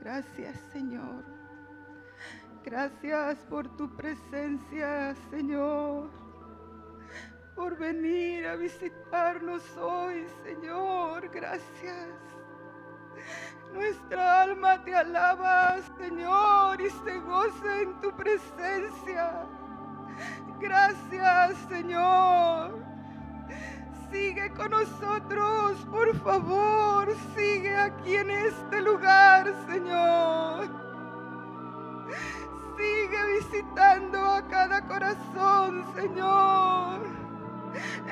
Gracias, Señor. Gracias por tu presencia, Señor. Por venir a visitarnos hoy, Señor. Gracias. Nuestra alma te alaba, Señor, y se goza en tu presencia. Gracias, Señor. Sigue con nosotros, por favor. Sigue aquí en este lugar, Señor. Sigue visitando a cada corazón, Señor.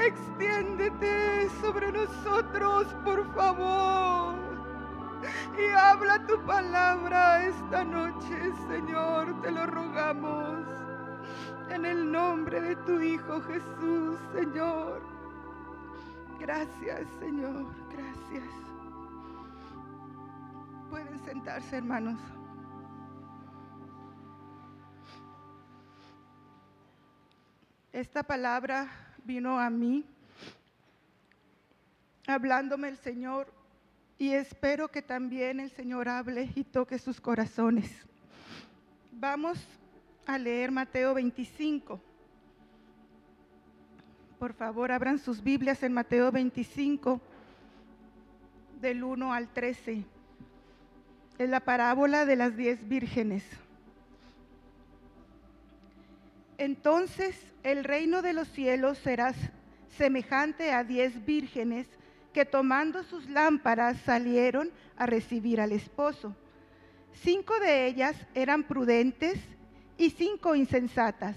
Extiéndete sobre nosotros, por favor. Y habla tu palabra esta noche, Señor, te lo rogamos. En el nombre de tu Hijo Jesús, Señor. Gracias, Señor, gracias. Pueden sentarse, hermanos. Esta palabra vino a mí hablándome el Señor y espero que también el Señor hable y toque sus corazones. Vamos a leer Mateo 25. Por favor, abran sus Biblias en Mateo 25, del 1 al 13. Es la parábola de las diez vírgenes. Entonces el reino de los cielos será semejante a diez vírgenes que tomando sus lámparas salieron a recibir al esposo. Cinco de ellas eran prudentes y cinco insensatas.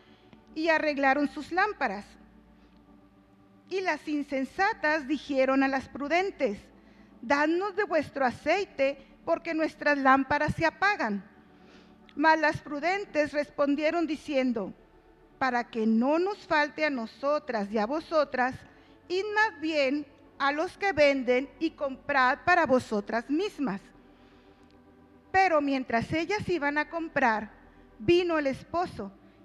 y arreglaron sus lámparas. Y las insensatas dijeron a las prudentes, dadnos de vuestro aceite, porque nuestras lámparas se apagan. Mas las prudentes respondieron diciendo, para que no nos falte a nosotras y a vosotras, id más bien a los que venden y comprad para vosotras mismas. Pero mientras ellas iban a comprar, vino el esposo,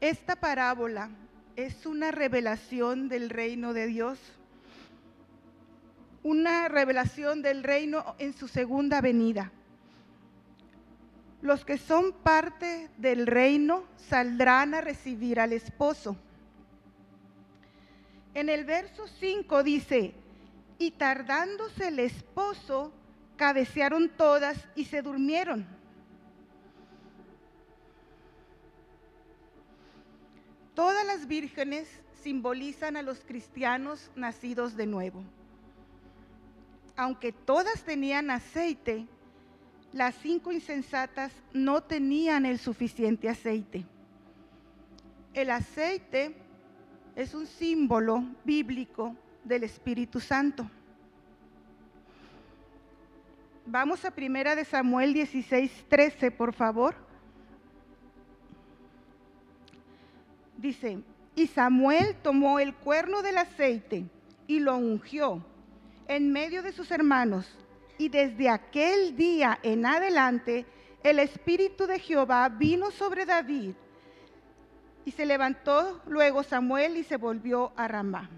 Esta parábola es una revelación del reino de Dios, una revelación del reino en su segunda venida. Los que son parte del reino saldrán a recibir al esposo. En el verso 5 dice, y tardándose el esposo, cabecearon todas y se durmieron. Todas las vírgenes simbolizan a los cristianos nacidos de nuevo. Aunque todas tenían aceite, las cinco insensatas no tenían el suficiente aceite. El aceite es un símbolo bíblico del Espíritu Santo. Vamos a primera de Samuel 16, 13, por favor. Dice, y Samuel tomó el cuerno del aceite y lo ungió en medio de sus hermanos. Y desde aquel día en adelante, el Espíritu de Jehová vino sobre David. Y se levantó luego Samuel y se volvió a Ramá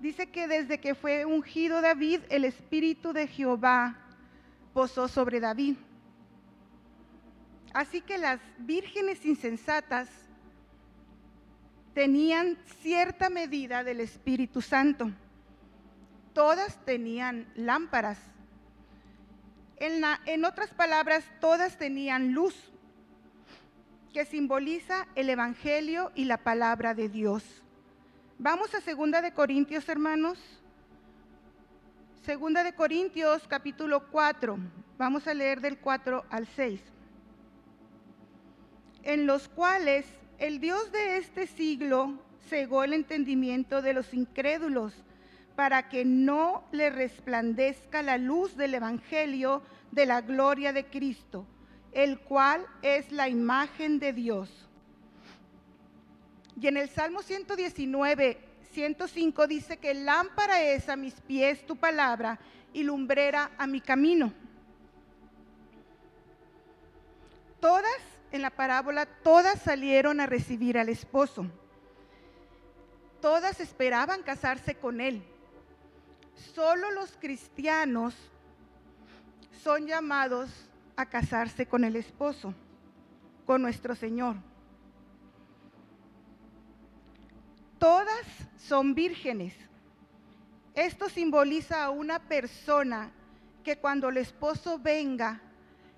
dice que desde que fue ungido David, el Espíritu de Jehová posó sobre David. Así que las vírgenes insensatas tenían cierta medida del Espíritu Santo. todas tenían lámparas. En, en otras palabras, todas tenían luz, que simboliza el Evangelio y la palabra de Dios. Vamos a Segunda de Corintios, hermanos. Segunda de Corintios, capítulo 4. Vamos a leer del 4 al 6. En los cuales el Dios de este siglo cegó el entendimiento de los incrédulos para que no le resplandezca la luz del Evangelio de la gloria de Cristo, el cual es la imagen de Dios. Y en el Salmo 119, 105 dice que lámpara es a mis pies tu palabra y lumbrera a mi camino. Todas, en la parábola, todas salieron a recibir al esposo. Todas esperaban casarse con él. Solo los cristianos son llamados a casarse con el esposo, con nuestro Señor. Todas son vírgenes. Esto simboliza a una persona que cuando el esposo venga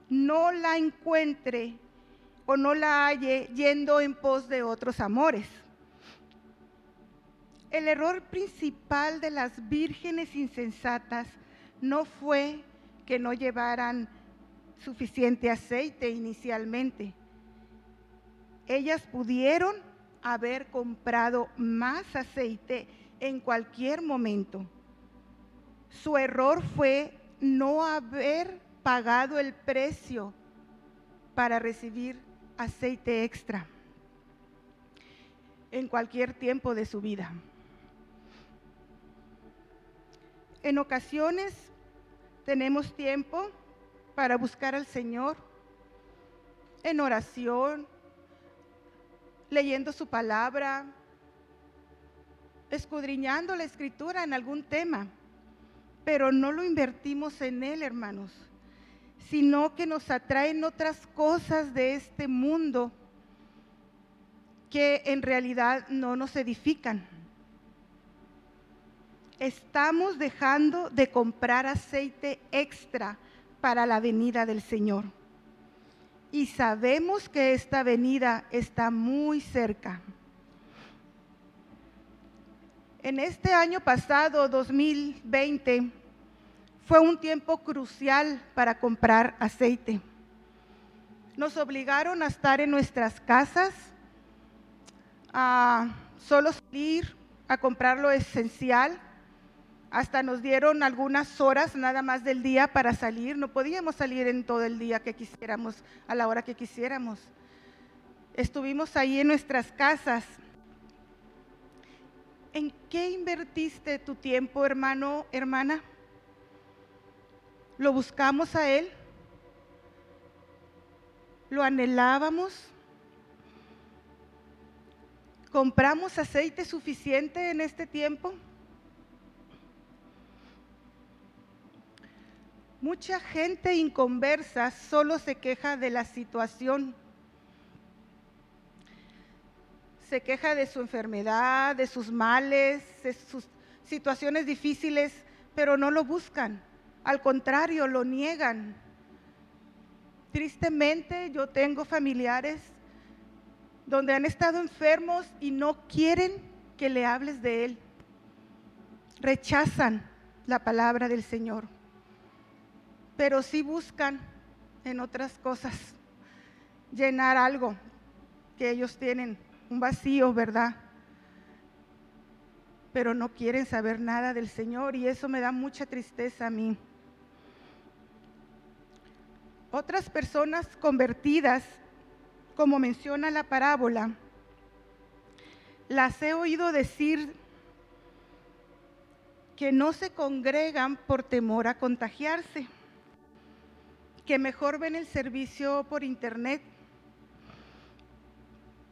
no la encuentre o no la halle yendo en pos de otros amores. El error principal de las vírgenes insensatas no fue que no llevaran suficiente aceite inicialmente. Ellas pudieron haber comprado más aceite en cualquier momento. Su error fue no haber pagado el precio para recibir aceite extra en cualquier tiempo de su vida. En ocasiones tenemos tiempo para buscar al Señor en oración, leyendo su palabra, escudriñando la escritura en algún tema, pero no lo invertimos en Él, hermanos, sino que nos atraen otras cosas de este mundo que en realidad no nos edifican estamos dejando de comprar aceite extra para la venida del Señor. Y sabemos que esta venida está muy cerca. En este año pasado, 2020, fue un tiempo crucial para comprar aceite. Nos obligaron a estar en nuestras casas, a solo salir a comprar lo esencial hasta nos dieron algunas horas nada más del día para salir. No podíamos salir en todo el día que quisiéramos, a la hora que quisiéramos. Estuvimos ahí en nuestras casas. ¿En qué invertiste tu tiempo, hermano, hermana? ¿Lo buscamos a Él? ¿Lo anhelábamos? ¿Compramos aceite suficiente en este tiempo? Mucha gente inconversa solo se queja de la situación. Se queja de su enfermedad, de sus males, de sus situaciones difíciles, pero no lo buscan. Al contrario, lo niegan. Tristemente yo tengo familiares donde han estado enfermos y no quieren que le hables de Él. Rechazan la palabra del Señor pero sí buscan en otras cosas llenar algo que ellos tienen, un vacío, ¿verdad? Pero no quieren saber nada del Señor y eso me da mucha tristeza a mí. Otras personas convertidas, como menciona la parábola, las he oído decir que no se congregan por temor a contagiarse que mejor ven el servicio por internet,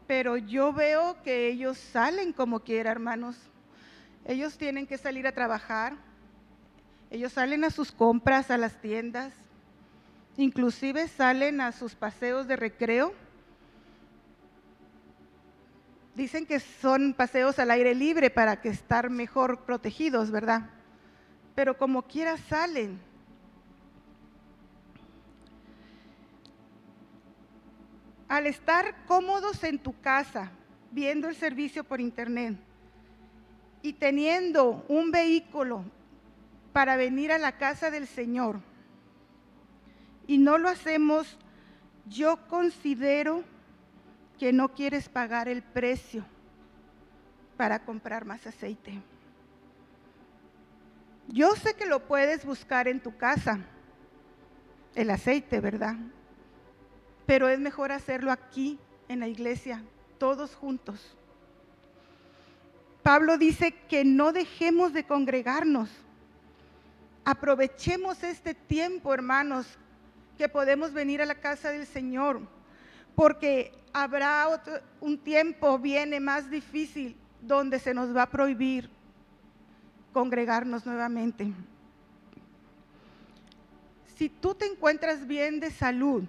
pero yo veo que ellos salen como quiera, hermanos. Ellos tienen que salir a trabajar, ellos salen a sus compras, a las tiendas, inclusive salen a sus paseos de recreo. Dicen que son paseos al aire libre para que estar mejor protegidos, ¿verdad? pero como quiera salen. Al estar cómodos en tu casa, viendo el servicio por internet y teniendo un vehículo para venir a la casa del Señor, y no lo hacemos, yo considero que no quieres pagar el precio para comprar más aceite. Yo sé que lo puedes buscar en tu casa, el aceite, ¿verdad? Pero es mejor hacerlo aquí, en la iglesia, todos juntos. Pablo dice que no dejemos de congregarnos. Aprovechemos este tiempo, hermanos, que podemos venir a la casa del Señor, porque habrá un tiempo, viene más difícil, donde se nos va a prohibir congregarnos nuevamente. Si tú te encuentras bien de salud,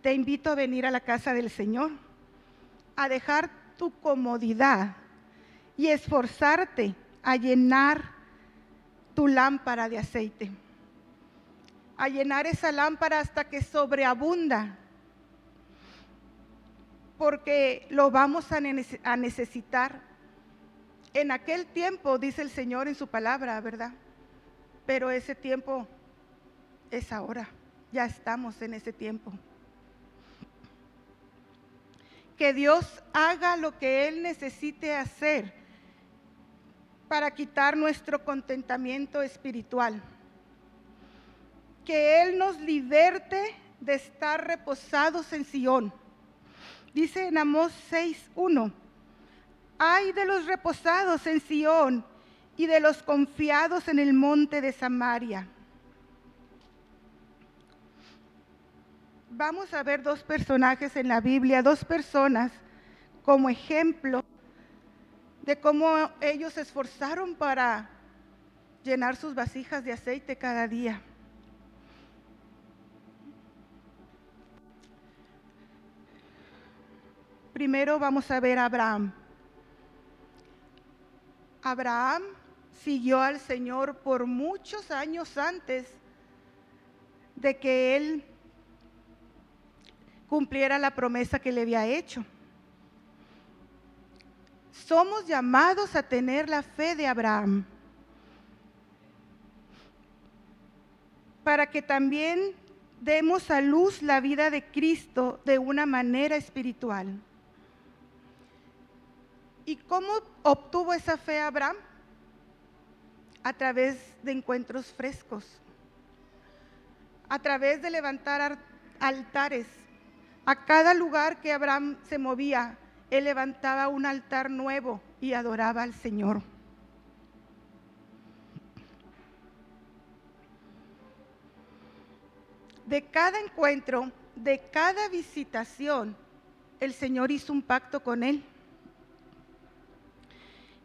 te invito a venir a la casa del Señor, a dejar tu comodidad y esforzarte a llenar tu lámpara de aceite, a llenar esa lámpara hasta que sobreabunda, porque lo vamos a necesitar en aquel tiempo, dice el Señor en su palabra, ¿verdad? Pero ese tiempo es ahora, ya estamos en ese tiempo. Que Dios haga lo que Él necesite hacer para quitar nuestro contentamiento espiritual. Que Él nos liberte de estar reposados en Sión. Dice en Amós 6.1 Ay de los reposados en Sión y de los confiados en el monte de Samaria. Vamos a ver dos personajes en la Biblia, dos personas como ejemplo de cómo ellos se esforzaron para llenar sus vasijas de aceite cada día. Primero vamos a ver a Abraham. Abraham siguió al Señor por muchos años antes de que él cumpliera la promesa que le había hecho. Somos llamados a tener la fe de Abraham para que también demos a luz la vida de Cristo de una manera espiritual. ¿Y cómo obtuvo esa fe Abraham? A través de encuentros frescos, a través de levantar altares. A cada lugar que Abraham se movía, él levantaba un altar nuevo y adoraba al Señor. De cada encuentro, de cada visitación, el Señor hizo un pacto con él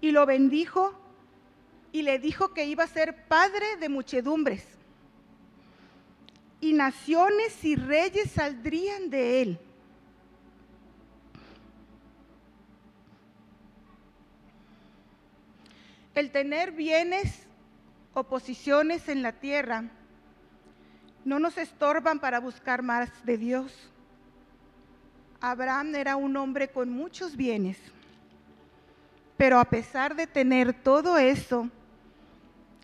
y lo bendijo y le dijo que iba a ser padre de muchedumbres. Y naciones y reyes saldrían de él. El tener bienes o posiciones en la tierra no nos estorban para buscar más de Dios. Abraham era un hombre con muchos bienes pero a pesar de tener todo eso,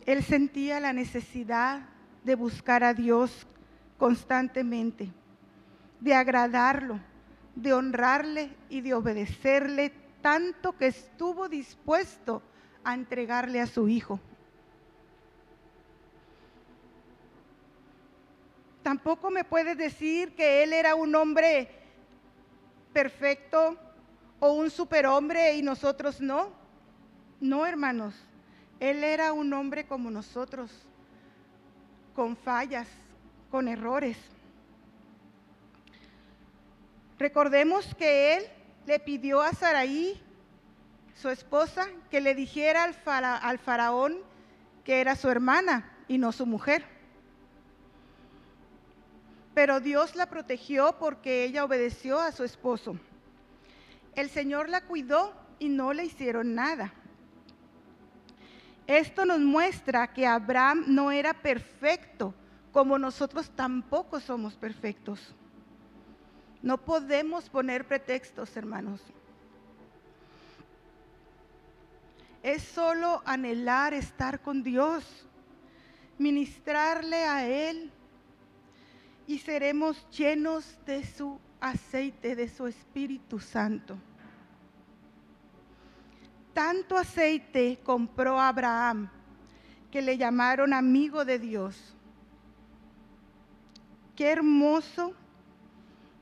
él sentía la necesidad de buscar a Dios constantemente, de agradarlo, de honrarle y de obedecerle tanto que estuvo dispuesto a entregarle a su hijo. Tampoco me puedes decir que él era un hombre perfecto, o un superhombre y nosotros no. No, hermanos. Él era un hombre como nosotros, con fallas, con errores. Recordemos que él le pidió a Saraí, su esposa, que le dijera al, al faraón que era su hermana y no su mujer. Pero Dios la protegió porque ella obedeció a su esposo. El Señor la cuidó y no le hicieron nada. Esto nos muestra que Abraham no era perfecto, como nosotros tampoco somos perfectos. No podemos poner pretextos, hermanos. Es solo anhelar estar con Dios, ministrarle a Él y seremos llenos de su aceite, de su Espíritu Santo. Tanto aceite compró Abraham que le llamaron amigo de Dios. Qué hermoso,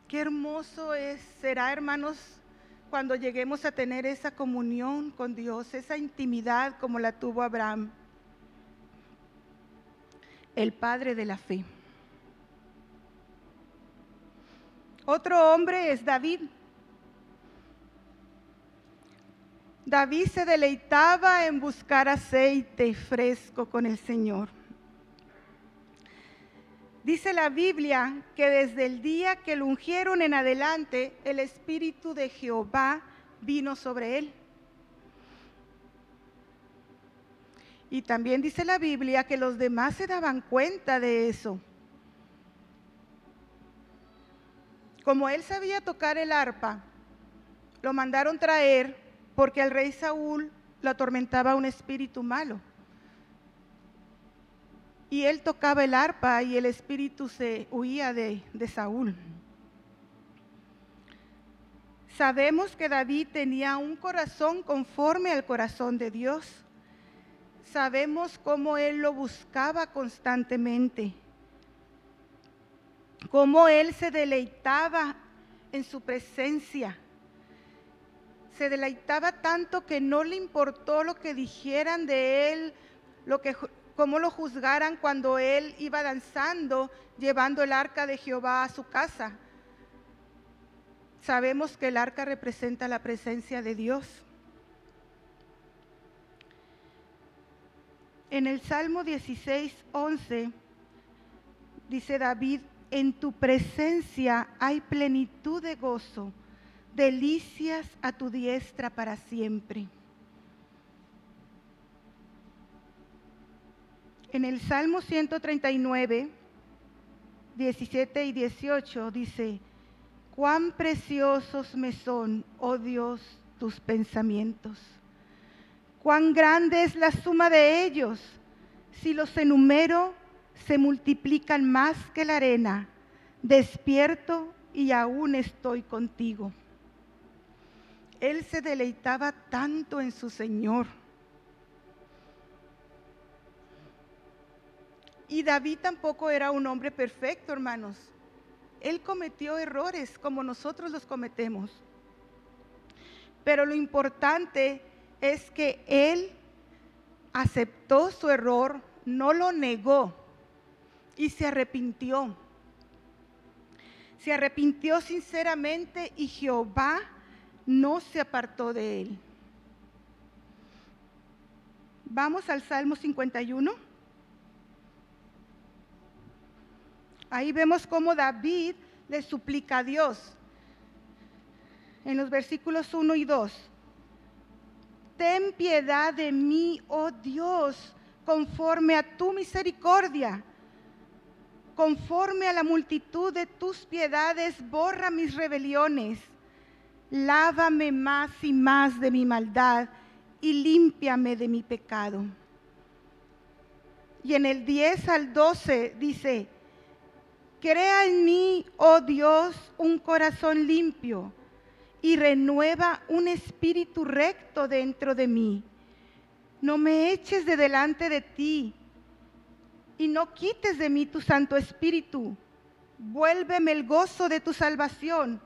qué hermoso es, será hermanos, cuando lleguemos a tener esa comunión con Dios, esa intimidad como la tuvo Abraham, el padre de la fe. Otro hombre es David. David se deleitaba en buscar aceite fresco con el Señor. Dice la Biblia que desde el día que lo ungieron en adelante, el Espíritu de Jehová vino sobre él. Y también dice la Biblia que los demás se daban cuenta de eso. Como él sabía tocar el arpa, lo mandaron traer porque al rey Saúl lo atormentaba un espíritu malo. Y él tocaba el arpa y el espíritu se huía de, de Saúl. Sabemos que David tenía un corazón conforme al corazón de Dios. Sabemos cómo él lo buscaba constantemente cómo él se deleitaba en su presencia. Se deleitaba tanto que no le importó lo que dijeran de él, lo que, cómo lo juzgaran cuando él iba danzando, llevando el arca de Jehová a su casa. Sabemos que el arca representa la presencia de Dios. En el Salmo 16, 11, dice David, en tu presencia hay plenitud de gozo, delicias a tu diestra para siempre. En el Salmo 139, 17 y 18 dice, cuán preciosos me son, oh Dios, tus pensamientos. Cuán grande es la suma de ellos. Si los enumero, se multiplican más que la arena. Despierto y aún estoy contigo. Él se deleitaba tanto en su Señor. Y David tampoco era un hombre perfecto, hermanos. Él cometió errores como nosotros los cometemos. Pero lo importante es que él aceptó su error, no lo negó, y se arrepintió. Se arrepintió sinceramente y Jehová no se apartó de él. Vamos al Salmo 51. Ahí vemos cómo David le suplica a Dios. En los versículos 1 y 2. Ten piedad de mí, oh Dios, conforme a tu misericordia Conforme a la multitud de tus piedades, borra mis rebeliones. Lávame más y más de mi maldad y límpiame de mi pecado. Y en el 10 al 12 dice, crea en mí, oh Dios, un corazón limpio y renueva un espíritu recto dentro de mí. No me eches de delante de ti y no quites de mí tu Santo Espíritu. Vuélveme el gozo de tu salvación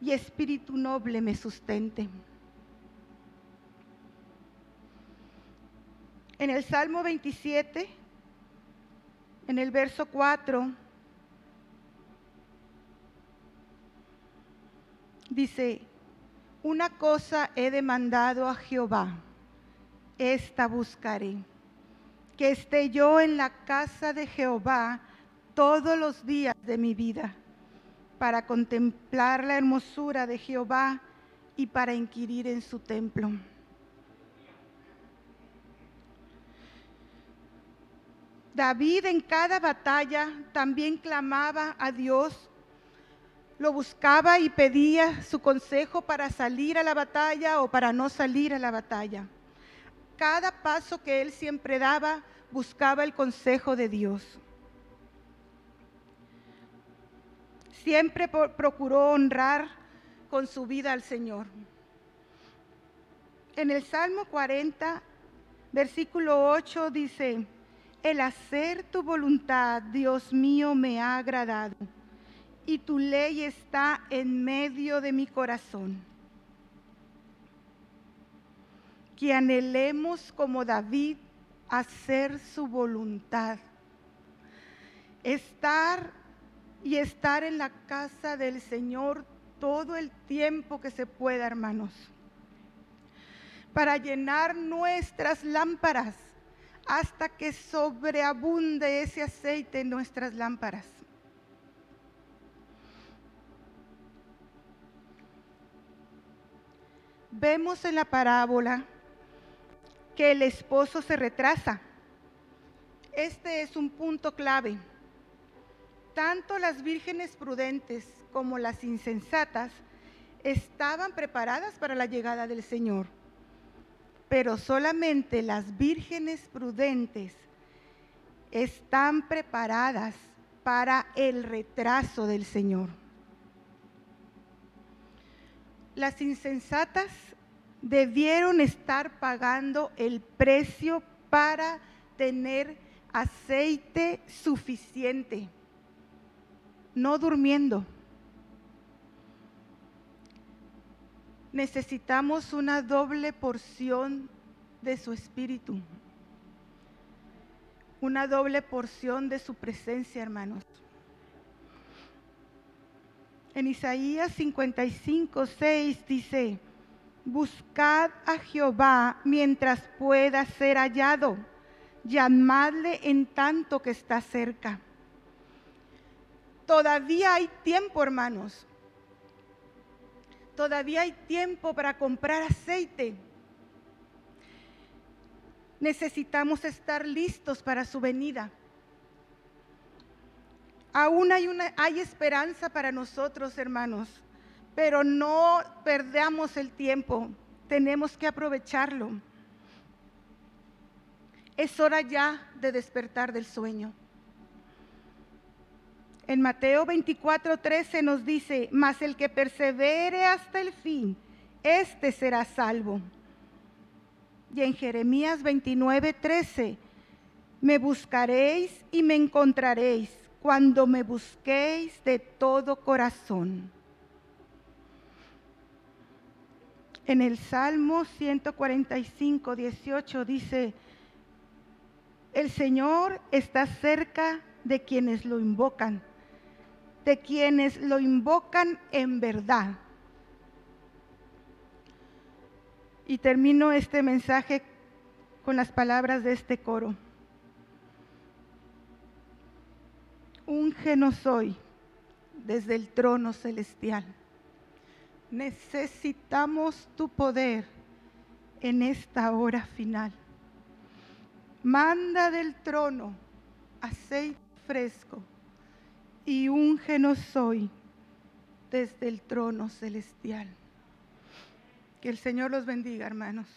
y espíritu noble me sustente. En el Salmo 27, en el verso 4, dice, una cosa he demandado a Jehová, esta buscaré que esté yo en la casa de Jehová todos los días de mi vida, para contemplar la hermosura de Jehová y para inquirir en su templo. David en cada batalla también clamaba a Dios, lo buscaba y pedía su consejo para salir a la batalla o para no salir a la batalla. Cada paso que él siempre daba, buscaba el consejo de Dios. Siempre procuró honrar con su vida al Señor. En el Salmo 40, versículo 8 dice, el hacer tu voluntad, Dios mío, me ha agradado, y tu ley está en medio de mi corazón. Que anhelemos como David hacer su voluntad, estar y estar en la casa del Señor todo el tiempo que se pueda, hermanos, para llenar nuestras lámparas hasta que sobreabunde ese aceite en nuestras lámparas. Vemos en la parábola que el esposo se retrasa. Este es un punto clave. Tanto las vírgenes prudentes como las insensatas estaban preparadas para la llegada del Señor pero solamente las vírgenes prudentes están preparadas para el retraso del Señor. Las insensatas debieron estar pagando el precio para tener aceite suficiente, no durmiendo. necesitamos una doble porción de su espíritu, una doble porción de su presencia, hermanos. En Isaías 55, 6 dice, buscad a Jehová mientras pueda ser hallado, llamadle en tanto que está cerca. Todavía hay tiempo, hermanos. Todavía hay tiempo para comprar aceite. Necesitamos estar listos para su venida. Aún hay, una, hay esperanza para nosotros, hermanos, pero no perdamos el tiempo. Tenemos que aprovecharlo. Es hora ya de despertar del sueño. En Mateo 24, 13 nos dice, mas el que persevere hasta el fin, éste será salvo. Y en Jeremías 29, 13, me buscaréis y me encontraréis cuando me busquéis de todo corazón. En el Salmo 145, 18 dice, el Señor está cerca de quienes lo invocan de quienes lo invocan en verdad. Y termino este mensaje con las palabras de este coro. Úngenos soy desde el trono celestial. Necesitamos tu poder en esta hora final. Manda del trono aceite fresco y úngenos hoy desde el trono celestial. Que el Señor los bendiga, hermanos.